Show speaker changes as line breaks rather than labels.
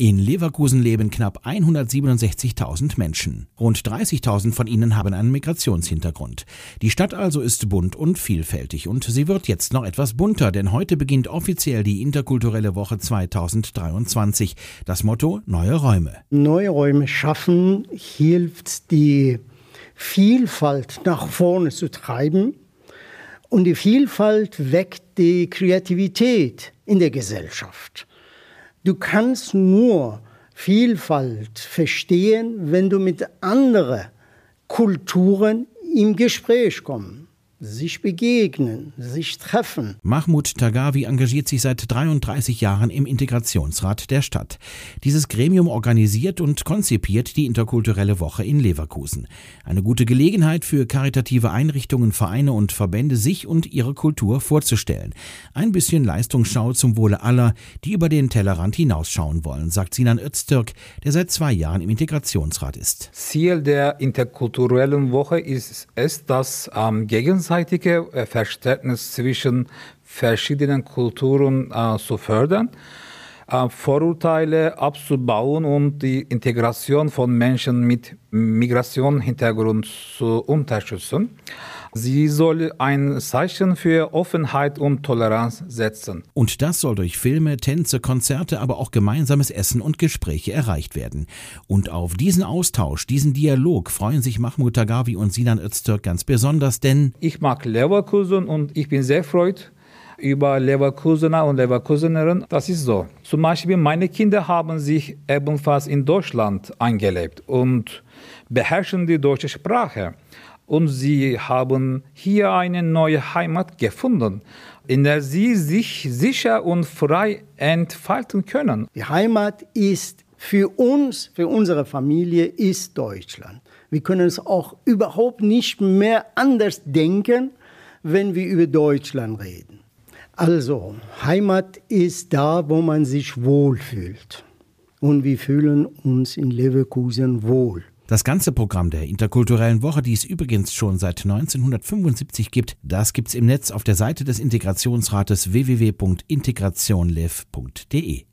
In Leverkusen leben knapp 167.000 Menschen. Rund 30.000 von ihnen haben einen Migrationshintergrund. Die Stadt also ist bunt und vielfältig und sie wird jetzt noch etwas bunter, denn heute beginnt offiziell die interkulturelle Woche 2023. Das Motto Neue Räume.
Neue Räume schaffen hilft die Vielfalt nach vorne zu treiben und die Vielfalt weckt die Kreativität in der Gesellschaft. Du kannst nur Vielfalt verstehen, wenn du mit anderen Kulturen im Gespräch kommst sich begegnen, sich treffen.
Mahmoud Tagawi engagiert sich seit 33 Jahren im Integrationsrat der Stadt. Dieses Gremium organisiert und konzipiert die interkulturelle Woche in Leverkusen. Eine gute Gelegenheit für karitative Einrichtungen, Vereine und Verbände, sich und ihre Kultur vorzustellen. Ein bisschen Leistungsschau zum Wohle aller, die über den Tellerrand hinausschauen wollen, sagt Sinan Öztürk, der seit zwei Jahren im Integrationsrat ist.
Ziel der interkulturellen Woche ist es, dass ähm, gegenseitig gegenseitige äh, Verständnis zwischen verschiedenen Kulturen äh, zu fördern, äh, Vorurteile abzubauen und die Integration von Menschen mit Migrationshintergrund zu unterstützen. Sie soll ein Zeichen für Offenheit und Toleranz setzen.
Und das soll durch Filme, Tänze, Konzerte, aber auch gemeinsames Essen und Gespräche erreicht werden. Und auf diesen Austausch, diesen Dialog freuen sich Mahmoud Tagawi und Sinan Öztürk ganz besonders, denn
ich mag Leverkusen und ich bin sehr freut über Leverkusener und Leverkusenerinnen. Das ist so. Zum Beispiel meine Kinder haben sich ebenfalls in Deutschland eingelebt und beherrschen die deutsche Sprache und sie haben hier eine neue Heimat gefunden, in der sie sich sicher und frei entfalten können.
Die Heimat ist für uns, für unsere Familie, ist Deutschland. Wir können es auch überhaupt nicht mehr anders denken, wenn wir über Deutschland reden. Also, Heimat ist da, wo man sich wohlfühlt. Und wir fühlen uns in Leverkusen wohl.
Das ganze Programm der interkulturellen Woche, die es übrigens schon seit 1975 gibt, das gibt's im Netz auf der Seite des Integrationsrates www.integrationlev.de.